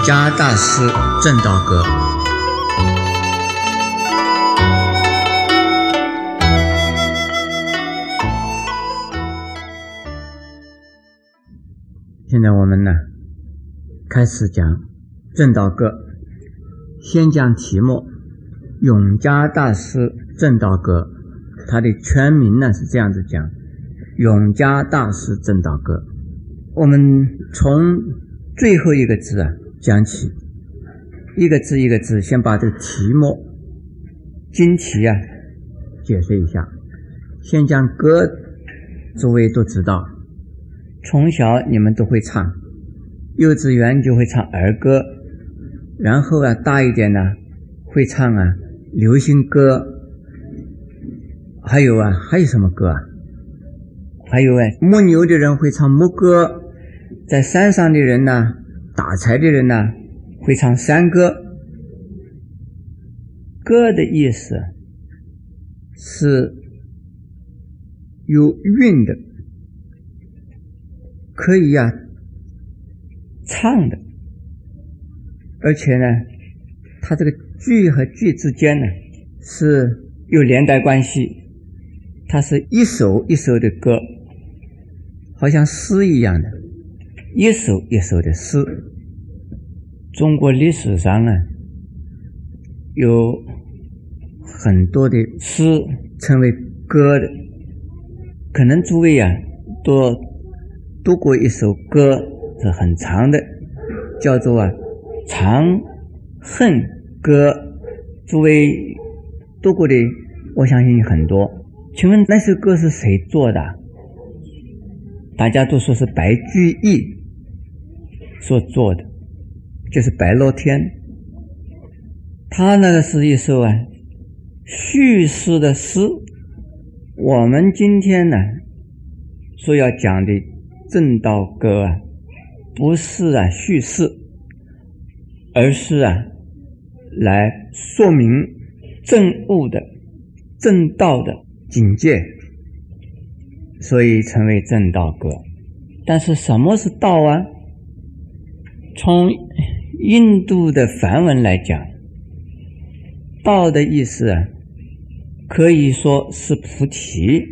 永嘉大师正道歌。现在我们呢，开始讲正道歌。先讲题目：永嘉大师正道歌。它的全名呢是这样子讲：永嘉大师正道歌。我们从最后一个字啊讲起，一个字一个字，先把这个题目经题啊解释一下。先讲歌，诸位都知道，从小你们都会唱，幼稚园就会唱儿歌，然后啊大一点呢会唱啊流行歌，还有啊还有什么歌啊？还有哎牧牛的人会唱牧歌，在山上的人呢。打柴的人呢，会唱山歌。歌的意思是有韵的，可以呀唱的，而且呢，它这个句和句之间呢是有连带关系，它是一首一首的歌，好像诗一样的，一首一首的诗。中国历史上呢，有很多的诗称为歌的，可能诸位啊都读过一首歌是很长的，叫做啊《长恨歌》。诸位读过的，我相信很多。请问那首歌是谁做的？大家都说是白居易所做的。就是白乐天，他那个是一首啊叙事的诗。我们今天呢所要讲的正道歌啊，不是啊叙事，而是啊来说明正悟的正道的境界，所以称为正道歌。但是什么是道啊？从印度的梵文来讲，“道”的意思啊，可以说是菩提，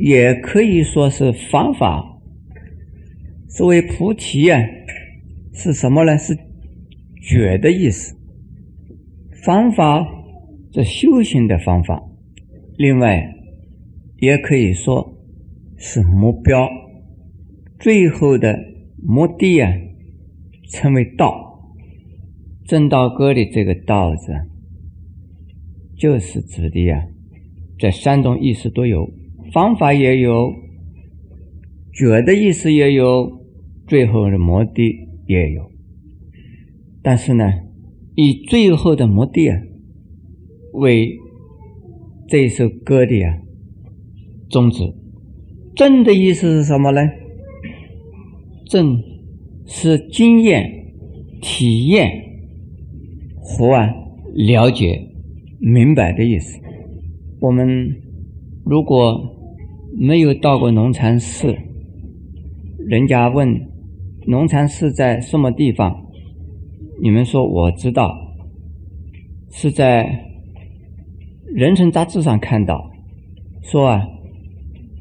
也可以说是方法。所谓菩提啊，是什么呢？是觉的意思。方法是修行的方法，另外也可以说是目标，最后的目的啊。称为道，正道歌的这个道字，就是指的呀，这三种意思都有，方法也有，觉的意思也有，最后的目的也有。但是呢，以最后的目的啊，为这首歌的呀宗旨。正的意思是什么呢？正。是经验、体验和啊了解、明白的意思。我们如果没有到过农禅寺，人家问农禅寺在什么地方，你们说我知道，是在《人生杂志》上看到，说啊，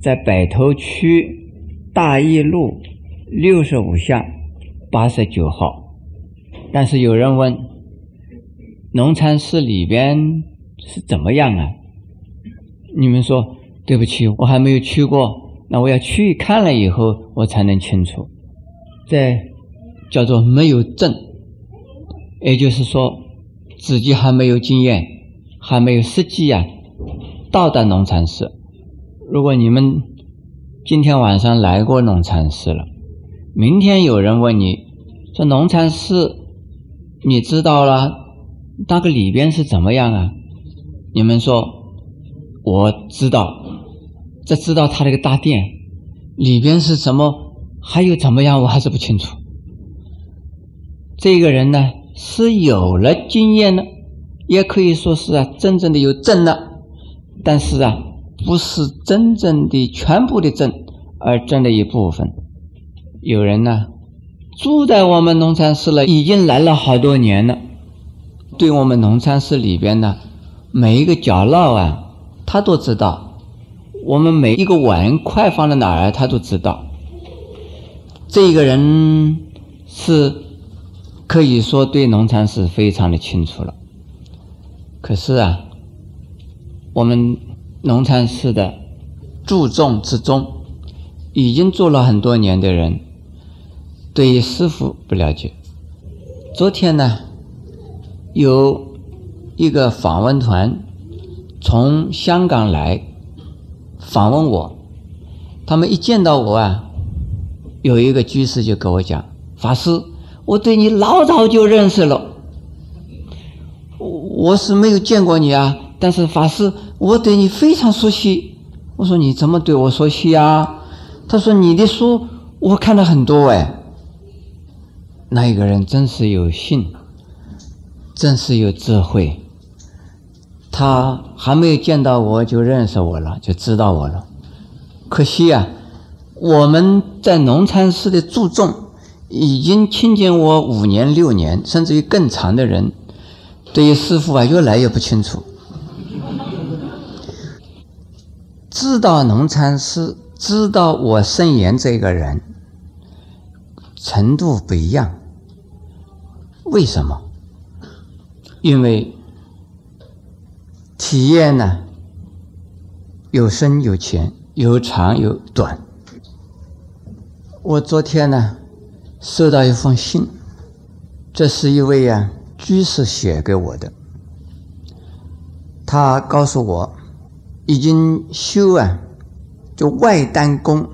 在北头区大义路六十五巷。八十九号，但是有人问，农禅寺里边是怎么样啊？你们说对不起，我还没有去过，那我要去看了以后，我才能清楚。这叫做没有证，也就是说自己还没有经验，还没有实际呀到达农禅寺。如果你们今天晚上来过农禅寺了。明天有人问你，说农禅寺，你知道了那个里边是怎么样啊？你们说我知道，这知道他那个大殿里边是什么，还有怎么样，我还是不清楚。这个人呢是有了经验了，也可以说是啊真正的有证了，但是啊不是真正的全部的证，而证的一部分。有人呢，住在我们农禅寺了，已经来了好多年了。对我们农禅寺里边的每一个角落啊，他都知道；我们每一个碗筷放在哪儿，他都知道。这个人是可以说对农禅寺非常的清楚了。可是啊，我们农禅寺的注重之中，已经做了很多年的人。对于师傅不了解。昨天呢，有一个访问团从香港来访问我，他们一见到我啊，有一个居士就跟我讲：“法师，我对你老早就认识了，我是没有见过你啊，但是法师，我对你非常熟悉。”我说：“你怎么对我熟悉啊？”他说：“你的书我看了很多哎。”那一个人真是有幸，真是有智慧。他还没有见到我就认识我了，就知道我了。可惜啊，我们在农禅寺的注重，已经亲近我五年、六年，甚至于更长的人，对于师傅啊，越来越不清楚。知道农禅寺，知道我圣言这个人，程度不一样。为什么？因为体验呢，有深有浅，有长有短。我昨天呢，收到一封信，这是一位啊居士写给我的。他告诉我，已经修啊，就外丹功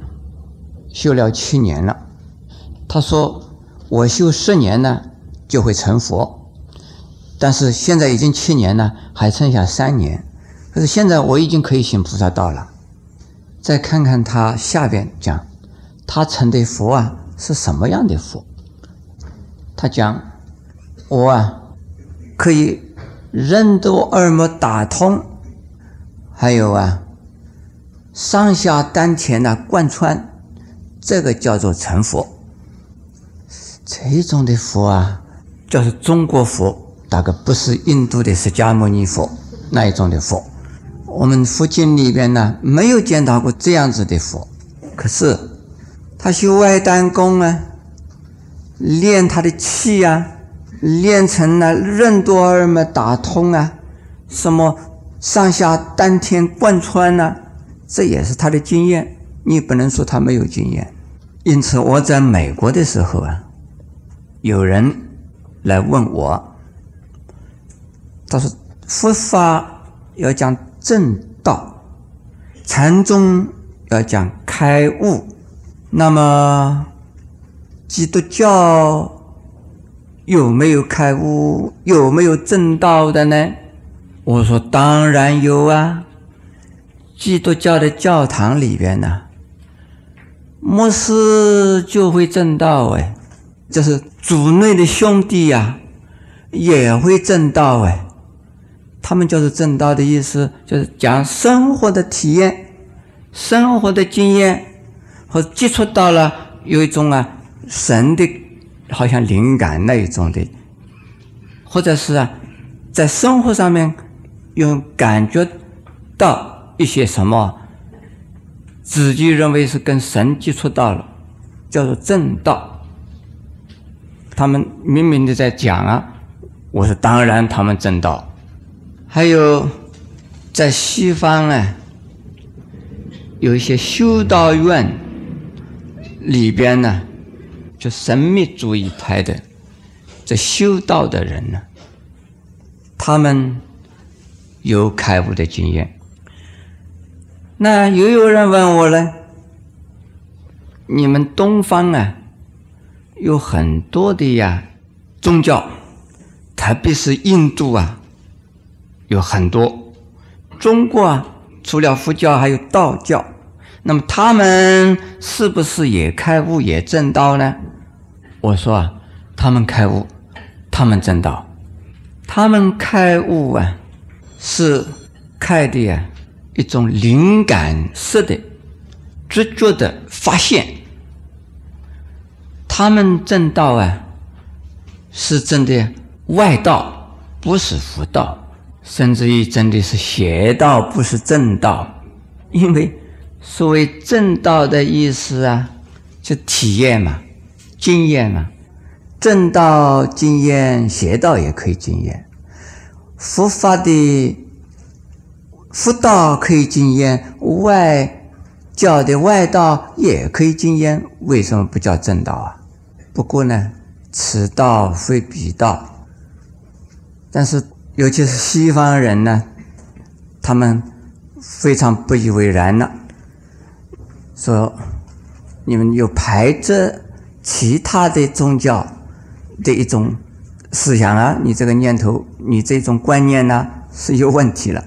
修了七年了。他说，我修十年呢。就会成佛，但是现在已经七年了，还剩下三年。可是现在我已经可以行菩萨道了。再看看他下边讲，他成的佛啊是什么样的佛？他讲我啊可以任督二脉打通，还有啊上下丹田呐贯穿，这个叫做成佛。这种的佛啊。就是中国佛，大概不是印度的释迦牟尼佛那一种的佛。我们佛经里边呢，没有见到过这样子的佛。可是他修外丹功啊，练他的气啊，练成了任督二脉打通啊，什么上下丹田贯穿呐，这也是他的经验。你不能说他没有经验。因此我在美国的时候啊，有人。来问我，他说：“佛法要讲正道，禅宗要讲开悟，那么基督教有没有开悟、有没有正道的呢？”我说：“当然有啊！基督教的教堂里边呢，牧师就会正道哎。”就是主内的兄弟呀，也会正道哎。他们就是正道的意思，就是讲生活的体验、生活的经验和接触到了有一种啊神的，好像灵感那一种的，或者是啊在生活上面用感觉到一些什么，自己认为是跟神接触到了，叫做正道。他们明明的在讲啊，我说当然他们正道。还有在西方啊，有一些修道院里边呢，就神秘主义派的这修道的人呢，他们有开悟的经验。那又有人问我了，你们东方啊？有很多的呀，宗教，特别是印度啊，有很多。中国啊，除了佛教，还有道教。那么他们是不是也开悟、也正道呢？我说啊，他们开悟，他们正道。他们开悟啊，是开的呀一种灵感式的、直觉的发现。他们正道啊，是真的外道，不是佛道，甚至于真的是邪道，不是正道。因为所谓正道的意思啊，就体验嘛，经验嘛。正道经验，邪道也可以经验。佛法的佛道可以经验，外教的外道也可以经验。为什么不叫正道啊？不过呢，此道非彼道。但是，尤其是西方人呢，他们非常不以为然了，说你们有排斥其他的宗教的一种思想啊，你这个念头，你这种观念呢是有问题了。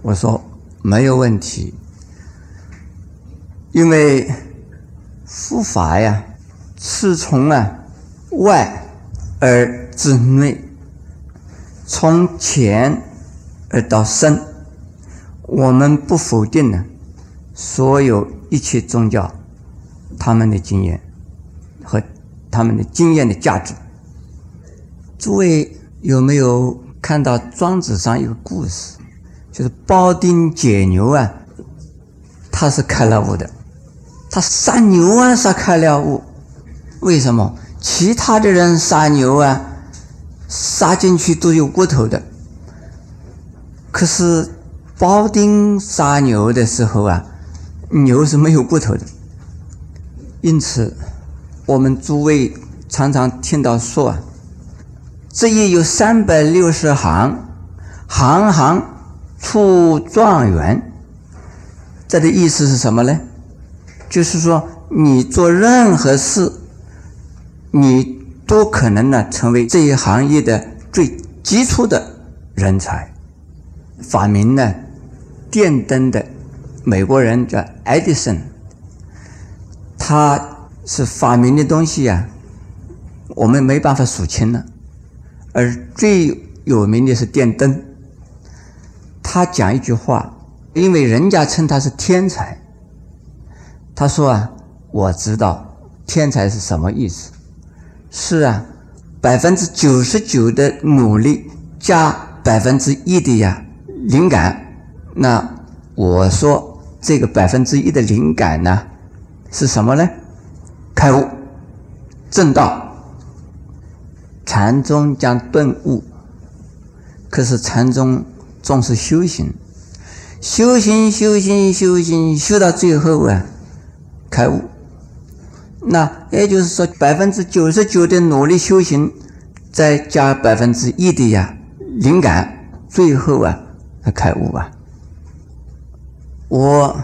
我说没有问题，因为佛法呀。是从啊外而至内，从浅而到深。我们不否定呢，所有一切宗教他们的经验和他们的经验的价值。诸位有没有看到庄子上有个故事？就是庖丁解牛啊，他是开了悟的，他杀牛啊，杀开了悟。为什么其他的人杀牛啊，杀进去都有骨头的，可是包丁杀牛的时候啊，牛是没有骨头的。因此，我们诸位常常听到说啊，这也有三百六十行，行行出状元。这的意思是什么呢？就是说，你做任何事。你都可能呢成为这一行业的最基础的人才。发明呢电灯的美国人叫爱迪生，他是发明的东西啊，我们没办法数清了。而最有名的是电灯。他讲一句话，因为人家称他是天才，他说啊，我知道天才是什么意思。是啊，百分之九十九的努力加百分之一的呀灵感。那我说这个百分之一的灵感呢，是什么呢？开悟、正道。禅宗讲顿悟，可是禅宗重视修行，修行、修行、修行，修到最后啊，开悟。那也就是说，百分之九十九的努力修行，再加百分之一的呀灵感，最后啊开悟啊。我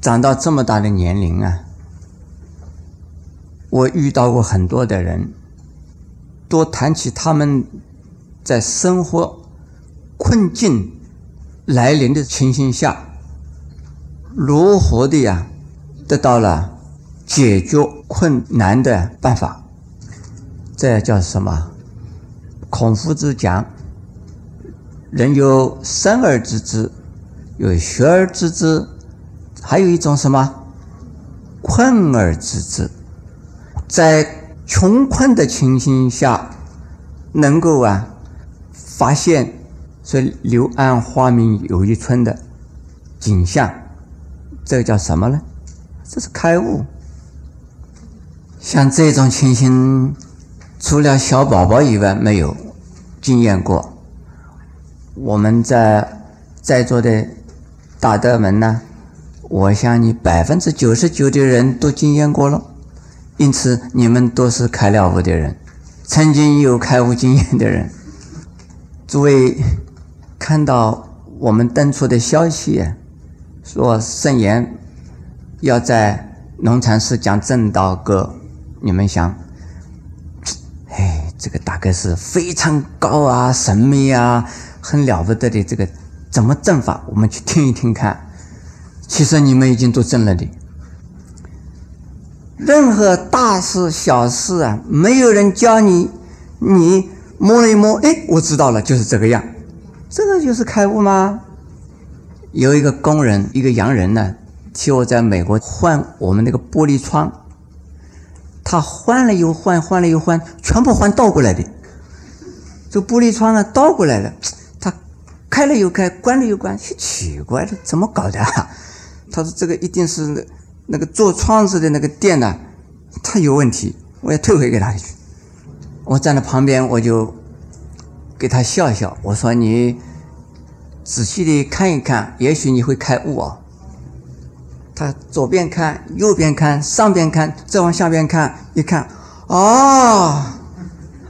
长到这么大的年龄啊，我遇到过很多的人，多谈起他们在生活困境来临的情形下，如何的呀？得到了解决困难的办法，这叫什么？孔夫子讲：“人有生而知之，有学而知之，还有一种什么？困而知之。”在穷困的情形下，能够啊发现说“柳暗花明又一村”的景象，这叫什么呢？这是开悟，像这种情形，除了小宝宝以外，没有经验过。我们在在座的大德们呢，我想你百分之九十九的人都经验过了，因此你们都是开了悟的人，曾经有开悟经验的人。诸位看到我们登出的消息，说圣言。要在农禅寺讲正道歌，你们想，哎，这个大概是非常高啊、神秘啊、很了不得的这个怎么正法？我们去听一听看。其实你们已经都正了的。任何大事小事啊，没有人教你，你摸了一摸，哎，我知道了，就是这个样。这个就是开悟吗？有一个工人，一个洋人呢。替我在美国换我们那个玻璃窗，他换了又换，换了又换，全部换倒过来的。这玻璃窗啊，倒过来了，他开了又开，关了又关，奇怪了，怎么搞的？啊？他说这个一定是那个做窗子的那个店呢，他有问题，我要退回给他去。我站在旁边，我就给他笑笑，我说你仔细的看一看，也许你会开悟啊。他左边看，右边看，上边看，再往下边看，一看，哦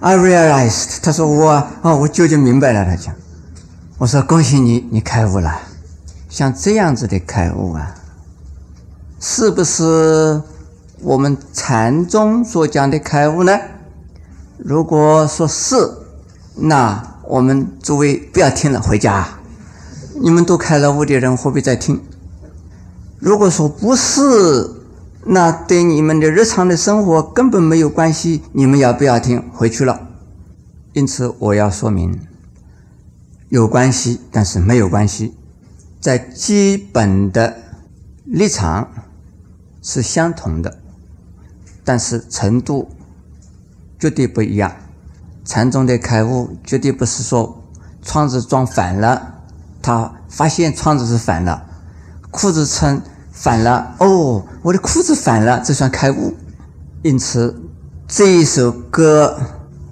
，I realized。他说我啊，我究竟明白了。他讲，我说恭喜你，你开悟了。像这样子的开悟啊，是不是我们禅宗所讲的开悟呢？如果说是，那我们诸位不要听了，回家。你们都开了悟的人，何必再听？如果说不是，那对你们的日常的生活根本没有关系，你们要不要听？回去了。因此，我要说明，有关系，但是没有关系，在基本的立场是相同的，但是程度绝对不一样。禅宗的开悟绝对不是说窗子装反了，他发现窗子是反了，裤子穿。反了。哦，我的裤子反了，这算开悟。因此，这一首歌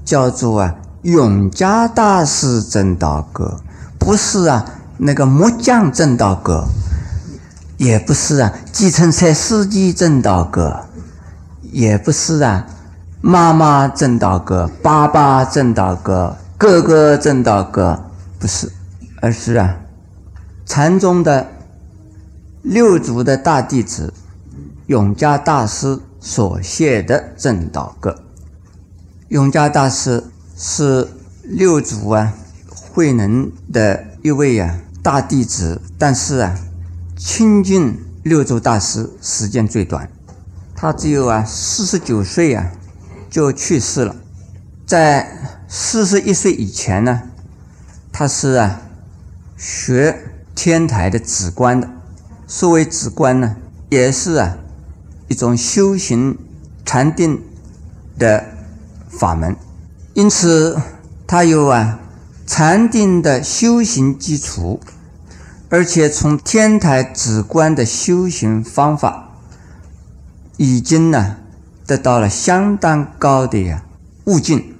叫做啊《永嘉大师正道歌》，不是啊那个木匠正道歌，也不是啊计程车司机正道歌，也不是啊妈妈正道歌、爸爸正道歌、哥哥正道歌，不是，而是啊禅宗的。六祖的大弟子永嘉大师所写的正道歌。永嘉大师是六祖啊慧能的一位啊大弟子，但是啊亲近六祖大师时间最短，他只有啊四十九岁啊就去世了。在四十一岁以前呢，他是啊学天台的止观的。所谓止观呢，也是啊一种修行禅定的法门，因此它有啊禅定的修行基础，而且从天台止观的修行方法，已经呢得到了相当高的呀悟境，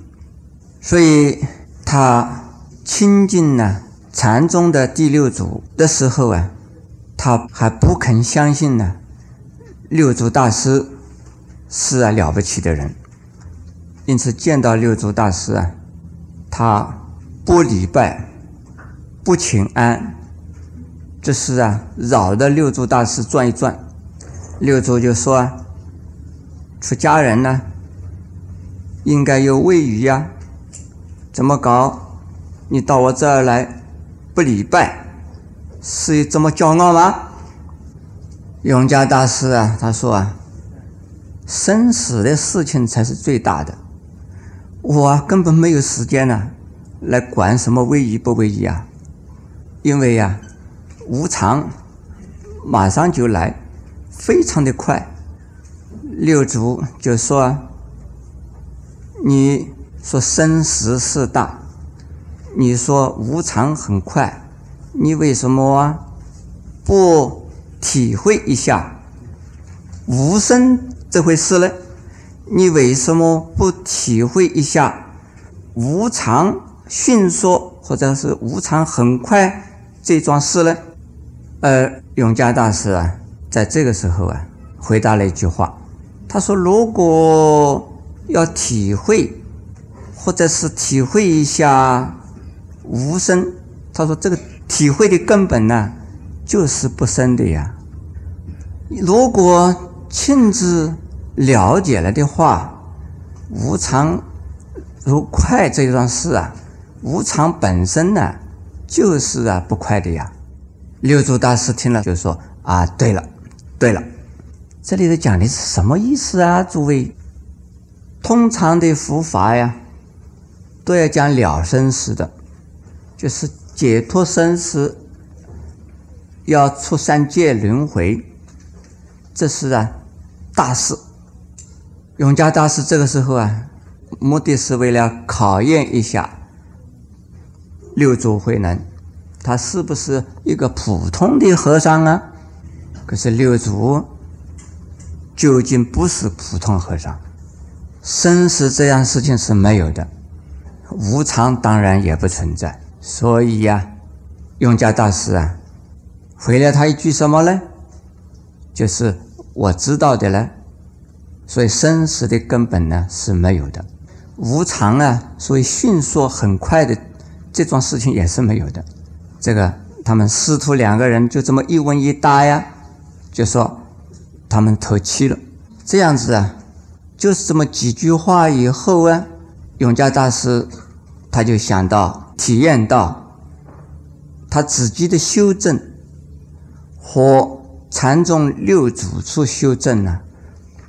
所以他亲近呢禅宗的第六祖的时候啊。他还不肯相信呢，六祖大师是啊了不起的人，因此见到六祖大师啊，他不礼拜，不请安，这是啊扰得六祖大师转一转。六祖就说啊，出家人呢，应该有位仪呀，怎么搞？你到我这儿来不礼拜？是这么骄傲吗？永嘉大师啊，他说啊，生死的事情才是最大的，我根本没有时间呢，来管什么位移不位移啊，因为呀，无常马上就来，非常的快。六祖就说，你说生死事大，你说无常很快。你为什么不体会一下无声这回事呢？你为什么不体会一下无常迅速或者是无常很快这桩事呢？呃永嘉大师啊，在这个时候啊，回答了一句话，他说：“如果要体会，或者是体会一下无声，他说这个。”体会的根本呢，就是不生的呀。如果亲自了解了的话，无常如快这一桩事啊，无常本身呢，就是啊不快的呀。六祖大师听了就说：“啊，对了，对了，这里头讲的是什么意思啊？诸位，通常的佛法呀，都要讲了生死的，就是。”解脱生死，要出三界轮回，这是啊大事。永嘉大师这个时候啊，目的是为了考验一下六祖慧能，他是不是一个普通的和尚啊？可是六祖究竟不是普通和尚，生死这样事情是没有的，无常当然也不存在。所以呀，永嘉大师啊，回了他一句什么呢？就是我知道的呢。所以生死的根本呢是没有的，无常啊，所以迅速很快的这桩事情也是没有的。这个他们师徒两个人就这么一问一答呀，就说他们投气了。这样子啊，就是这么几句话以后啊，永嘉大师他就想到体验到他自己的修正和禅宗六祖处修正呢。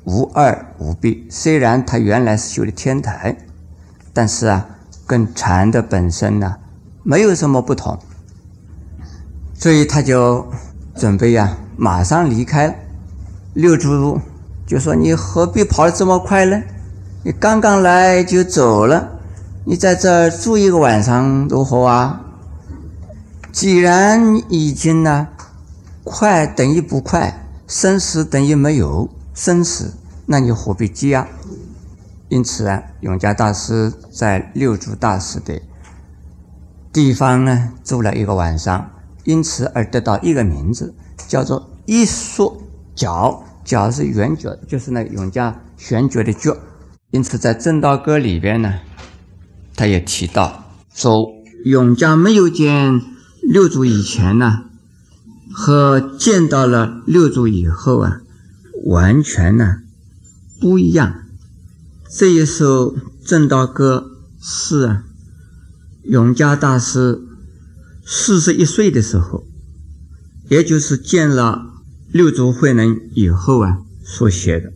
无二无别，虽然他原来是修的天台，但是啊，跟禅的本身呢没有什么不同，所以他就准备呀马上离开了。六祖就说：“你何必跑得这么快呢？你刚刚来就走了，你在这儿住一个晚上如何啊？既然已经呢，快等于不快，生死等于没有。”生死，那你何必急啊？因此啊，永嘉大师在六祖大师的地方呢住了一个晚上，因此而得到一个名字，叫做一缩角。角是圆角，就是那永嘉玄觉的觉。因此，在正道歌里边呢，他也提到说，永嘉没有见六祖以前呢，和见到了六祖以后啊。完全呢不一样。这一首正道歌是啊，永嘉大师四十一岁的时候，也就是见了六祖慧能以后啊所写的。